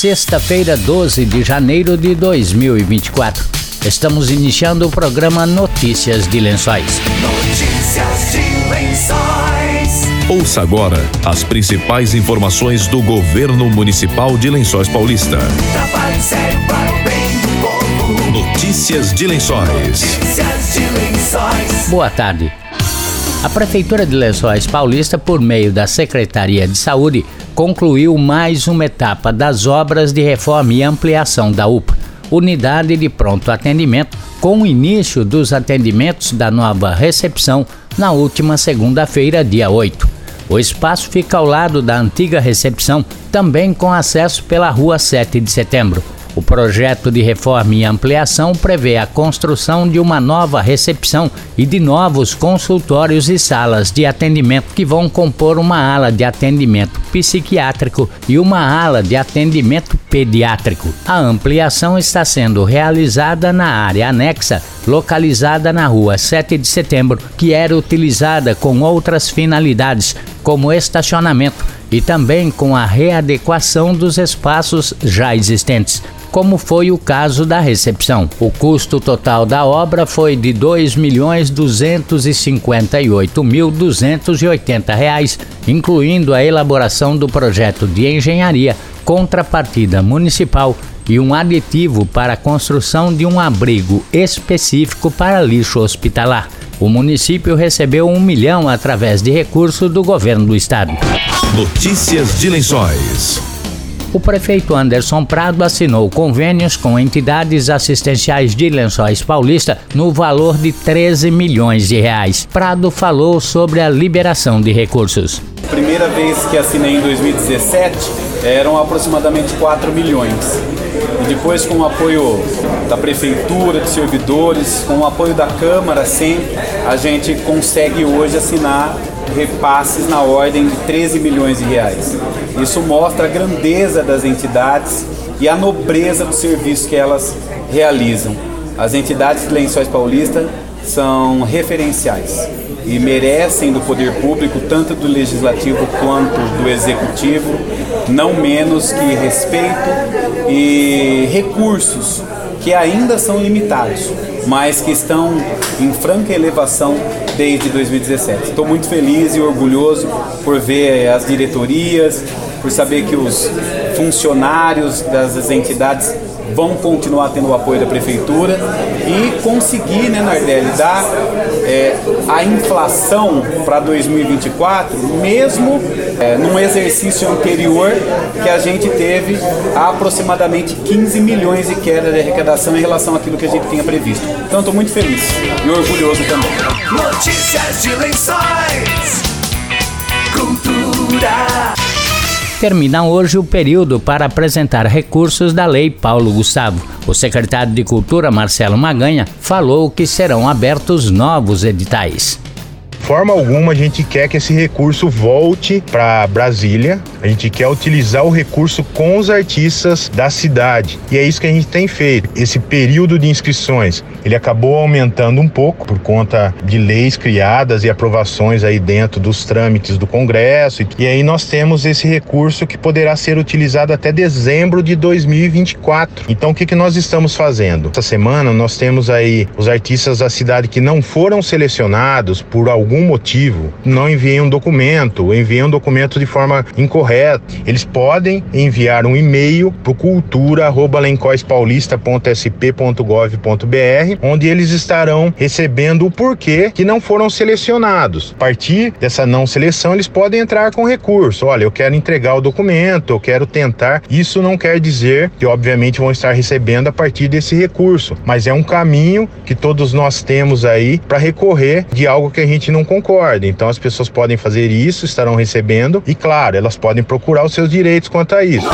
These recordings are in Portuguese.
sexta-feira, 12 de janeiro de 2024. Estamos iniciando o programa Notícias de Lençóis. Notícias de Lençóis. Ouça agora as principais informações do governo municipal de Lençóis Paulista. Notícias de Lençóis. Notícias de Lençóis. Boa tarde. A Prefeitura de Lençóis Paulista, por meio da Secretaria de Saúde, concluiu mais uma etapa das obras de reforma e ampliação da UPA, Unidade de Pronto Atendimento, com o início dos atendimentos da nova recepção na última segunda-feira, dia 8. O espaço fica ao lado da antiga recepção, também com acesso pela Rua 7 de Setembro. O projeto de reforma e ampliação prevê a construção de uma nova recepção e de novos consultórios e salas de atendimento que vão compor uma ala de atendimento psiquiátrico e uma ala de atendimento pediátrico. A ampliação está sendo realizada na área anexa, localizada na rua 7 de setembro, que era utilizada com outras finalidades, como estacionamento e também com a readequação dos espaços já existentes como foi o caso da recepção. O custo total da obra foi de R$ 2.258.280, incluindo a elaboração do projeto de engenharia, contrapartida municipal e um aditivo para a construção de um abrigo específico para lixo hospitalar. O município recebeu um milhão através de recurso do governo do estado. Notícias de Lençóis. O prefeito Anderson Prado assinou convênios com entidades assistenciais de Lençóis Paulista no valor de 13 milhões de reais. Prado falou sobre a liberação de recursos. Primeira vez que assinei em 2017 eram aproximadamente 4 milhões. E depois com o apoio da prefeitura, de servidores, com o apoio da Câmara sempre, a gente consegue hoje assinar repasses na ordem de 13 milhões de reais. Isso mostra a grandeza das entidades e a nobreza do serviço que elas realizam. As entidades de Lençóis Paulista são referenciais e merecem do poder público, tanto do legislativo quanto do executivo, não menos que respeito e recursos que ainda são limitados, mas que estão em franca elevação desde 2017. Estou muito feliz e orgulhoso por ver as diretorias, por saber que os funcionários das entidades vão continuar tendo o apoio da prefeitura e conseguir, né, Nardelli, dar é, a inflação para 2024, mesmo é, num exercício anterior que a gente teve aproximadamente 15 milhões de queda de arrecadação em relação àquilo que a gente tinha previsto. Então estou muito feliz e orgulhoso também. Notícias de Lençóis. Cultura. Termina hoje o período para apresentar recursos da Lei Paulo Gustavo. O secretário de Cultura, Marcelo Maganha, falou que serão abertos novos editais forma alguma a gente quer que esse recurso volte para Brasília. A gente quer utilizar o recurso com os artistas da cidade. E é isso que a gente tem feito. Esse período de inscrições, ele acabou aumentando um pouco por conta de leis criadas e aprovações aí dentro dos trâmites do Congresso. E aí nós temos esse recurso que poderá ser utilizado até dezembro de 2024. Então o que que nós estamos fazendo? Essa semana nós temos aí os artistas da cidade que não foram selecionados por algum algum motivo não enviem um documento, enviem um documento de forma incorreta, eles podem enviar um e-mail para cultura@lencoispaulista.sp.gov.br, onde eles estarão recebendo o porquê que não foram selecionados. A partir dessa não seleção, eles podem entrar com recurso. Olha, eu quero entregar o documento, eu quero tentar. Isso não quer dizer que, obviamente, vão estar recebendo a partir desse recurso, mas é um caminho que todos nós temos aí para recorrer de algo que a gente não concorda. Então as pessoas podem fazer isso, estarão recebendo e, claro, elas podem procurar os seus direitos quanto a isso.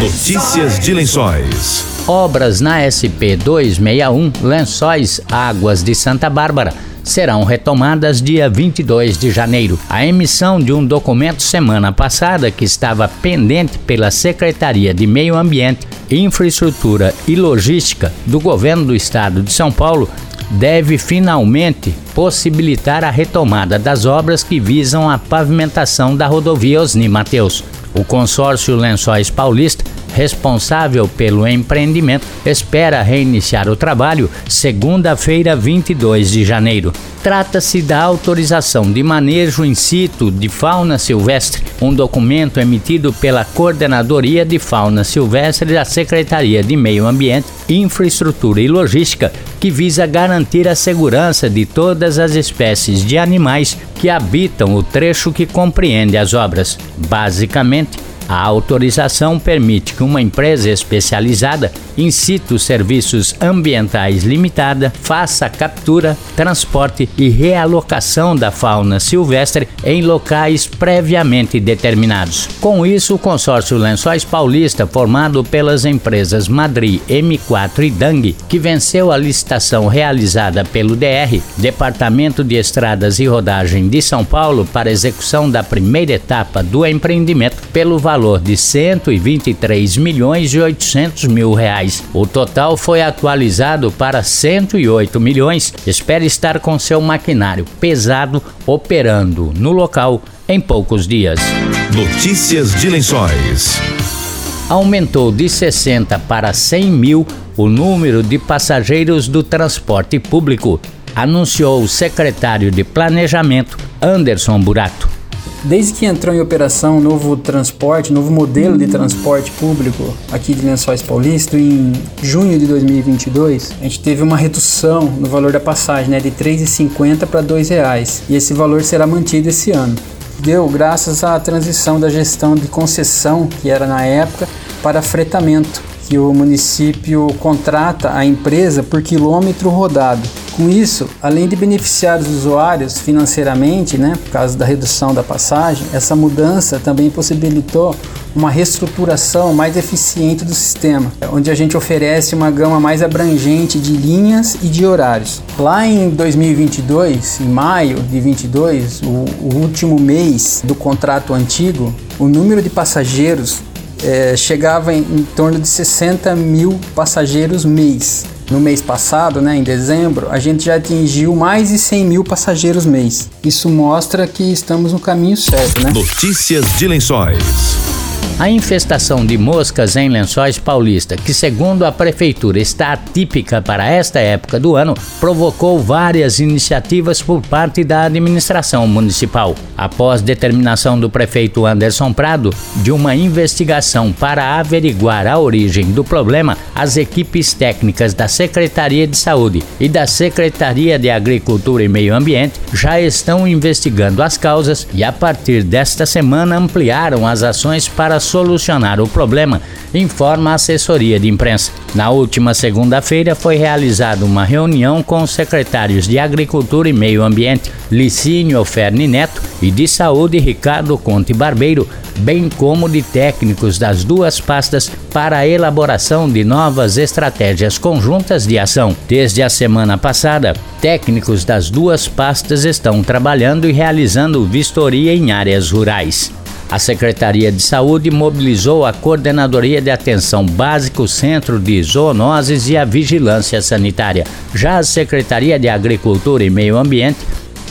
Notícias de Lençóis. Obras na SP 261 Lençóis Águas de Santa Bárbara serão retomadas dia 22 de janeiro. A emissão de um documento semana passada que estava pendente pela Secretaria de Meio Ambiente, Infraestrutura e Logística do Governo do Estado de São Paulo deve finalmente possibilitar a retomada das obras que visam a pavimentação da rodovia Osni Mateus. O consórcio Lençóis Paulista responsável pelo empreendimento, espera reiniciar o trabalho segunda-feira, 22 de janeiro. Trata-se da autorização de manejo in situ de fauna silvestre, um documento emitido pela Coordenadoria de Fauna Silvestre da Secretaria de Meio Ambiente, Infraestrutura e Logística, que visa garantir a segurança de todas as espécies de animais que habitam o trecho que compreende as obras. Basicamente, a autorização permite que uma empresa especializada in situ serviços ambientais limitada faça captura, transporte e realocação da fauna silvestre em locais previamente determinados. Com isso, o consórcio Lençóis Paulista, formado pelas empresas Madri, M4 e Dang, que venceu a licitação realizada pelo DR, Departamento de Estradas e Rodagem de São Paulo, para execução da primeira etapa do empreendimento pelo valor de 123 milhões e 800 mil reais. O total foi atualizado para 108 milhões. Espera estar com seu maquinário pesado operando no local em poucos dias. Notícias de Lençóis. Aumentou de 60 para 100 mil o número de passageiros do transporte público, anunciou o secretário de Planejamento, Anderson Burato. Desde que entrou em operação o novo transporte, novo modelo de transporte público aqui de Lençóis Paulista, em junho de 2022, a gente teve uma redução no valor da passagem, né, de R$ 3,50 para R$ 2,00. E esse valor será mantido esse ano. Deu graças à transição da gestão de concessão, que era na época, para fretamento, que o município contrata a empresa por quilômetro rodado. Com isso, além de beneficiar os usuários financeiramente, né, por causa da redução da passagem, essa mudança também possibilitou uma reestruturação mais eficiente do sistema, onde a gente oferece uma gama mais abrangente de linhas e de horários. Lá em 2022, em maio de 22, o, o último mês do contrato antigo, o número de passageiros é, chegava em, em torno de 60 mil passageiros mês. No mês passado, né, em dezembro, a gente já atingiu mais de 100 mil passageiros mês. Isso mostra que estamos no caminho certo, né? Notícias de Lençóis. A infestação de moscas em Lençóis Paulista, que segundo a prefeitura está atípica para esta época do ano, provocou várias iniciativas por parte da administração municipal. Após determinação do prefeito Anderson Prado de uma investigação para averiguar a origem do problema, as equipes técnicas da Secretaria de Saúde e da Secretaria de Agricultura e Meio Ambiente já estão investigando as causas e a partir desta semana ampliaram as ações para solucionar o problema, informa a assessoria de imprensa. Na última segunda-feira foi realizada uma reunião com os secretários de Agricultura e Meio Ambiente, Licínio Ferni Neto, e de Saúde, Ricardo Conte Barbeiro, bem como de técnicos das duas pastas para a elaboração de novas estratégias conjuntas de ação. Desde a semana passada, técnicos das duas pastas estão trabalhando e realizando vistoria em áreas rurais. A Secretaria de Saúde mobilizou a Coordenadoria de Atenção Básica, o Centro de Zoonoses e a Vigilância Sanitária. Já a Secretaria de Agricultura e Meio Ambiente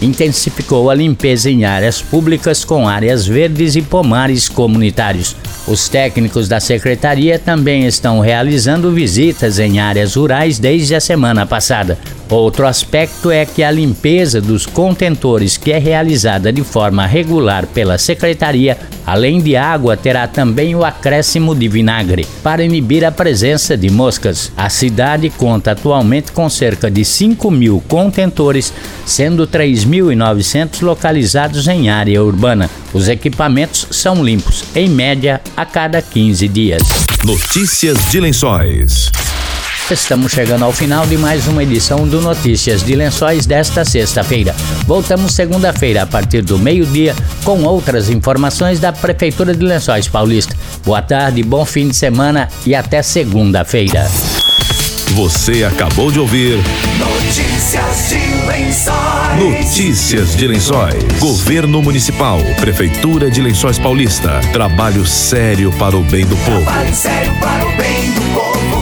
intensificou a limpeza em áreas públicas com áreas verdes e pomares comunitários. Os técnicos da secretaria também estão realizando visitas em áreas rurais desde a semana passada. Outro aspecto é que a limpeza dos contentores, que é realizada de forma regular pela secretaria, além de água, terá também o acréscimo de vinagre para inibir a presença de moscas. A cidade conta atualmente com cerca de 5 mil contentores, sendo 3.900 localizados em área urbana. Os equipamentos são limpos, em média, a cada 15 dias. Notícias de Lençóis. Estamos chegando ao final de mais uma edição do Notícias de Lençóis desta sexta-feira. Voltamos segunda-feira a partir do meio-dia com outras informações da Prefeitura de Lençóis Paulista. Boa tarde, bom fim de semana e até segunda-feira. Você acabou de ouvir Notícias de Lençóis. Notícias de Lençóis. Governo Municipal, Prefeitura de Lençóis Paulista. Trabalho sério para o bem do povo. Trabalho sério para o bem do povo.